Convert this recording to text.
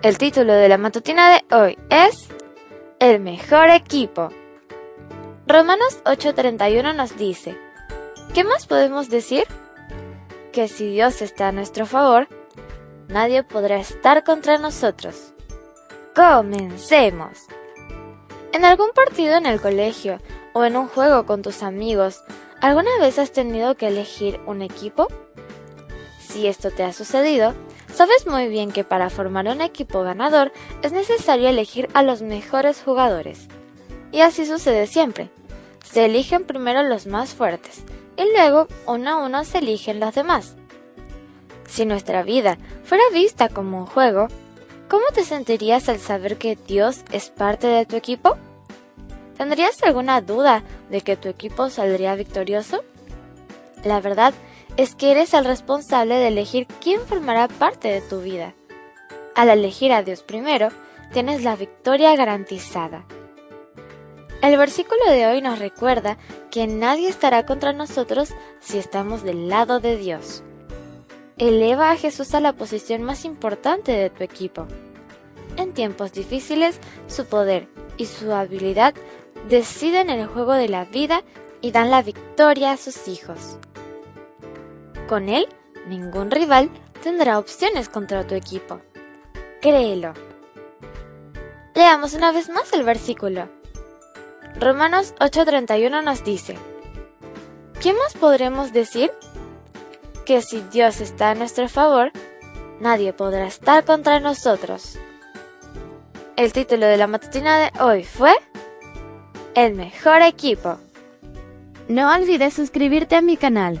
El título de la matutina de hoy es El mejor equipo. Romanos 8:31 nos dice, ¿qué más podemos decir? Que si Dios está a nuestro favor, nadie podrá estar contra nosotros. Comencemos. En algún partido en el colegio o en un juego con tus amigos, ¿alguna vez has tenido que elegir un equipo? Si esto te ha sucedido, sabes muy bien que para formar un equipo ganador es necesario elegir a los mejores jugadores. Y así sucede siempre. Se eligen primero los más fuertes y luego uno a uno se eligen los demás. Si nuestra vida fuera vista como un juego, ¿cómo te sentirías al saber que Dios es parte de tu equipo? ¿Tendrías alguna duda de que tu equipo saldría victorioso? La verdad es que eres el responsable de elegir quién formará parte de tu vida. Al elegir a Dios primero, tienes la victoria garantizada. El versículo de hoy nos recuerda que nadie estará contra nosotros si estamos del lado de Dios. Eleva a Jesús a la posición más importante de tu equipo. En tiempos difíciles, su poder y su habilidad deciden el juego de la vida y dan la victoria a sus hijos. Con él, ningún rival tendrá opciones contra tu equipo. Créelo. Leamos una vez más el versículo. Romanos 8:31 nos dice, ¿qué más podremos decir? Que si Dios está a nuestro favor, nadie podrá estar contra nosotros. El título de la matutina de hoy fue El mejor equipo. No olvides suscribirte a mi canal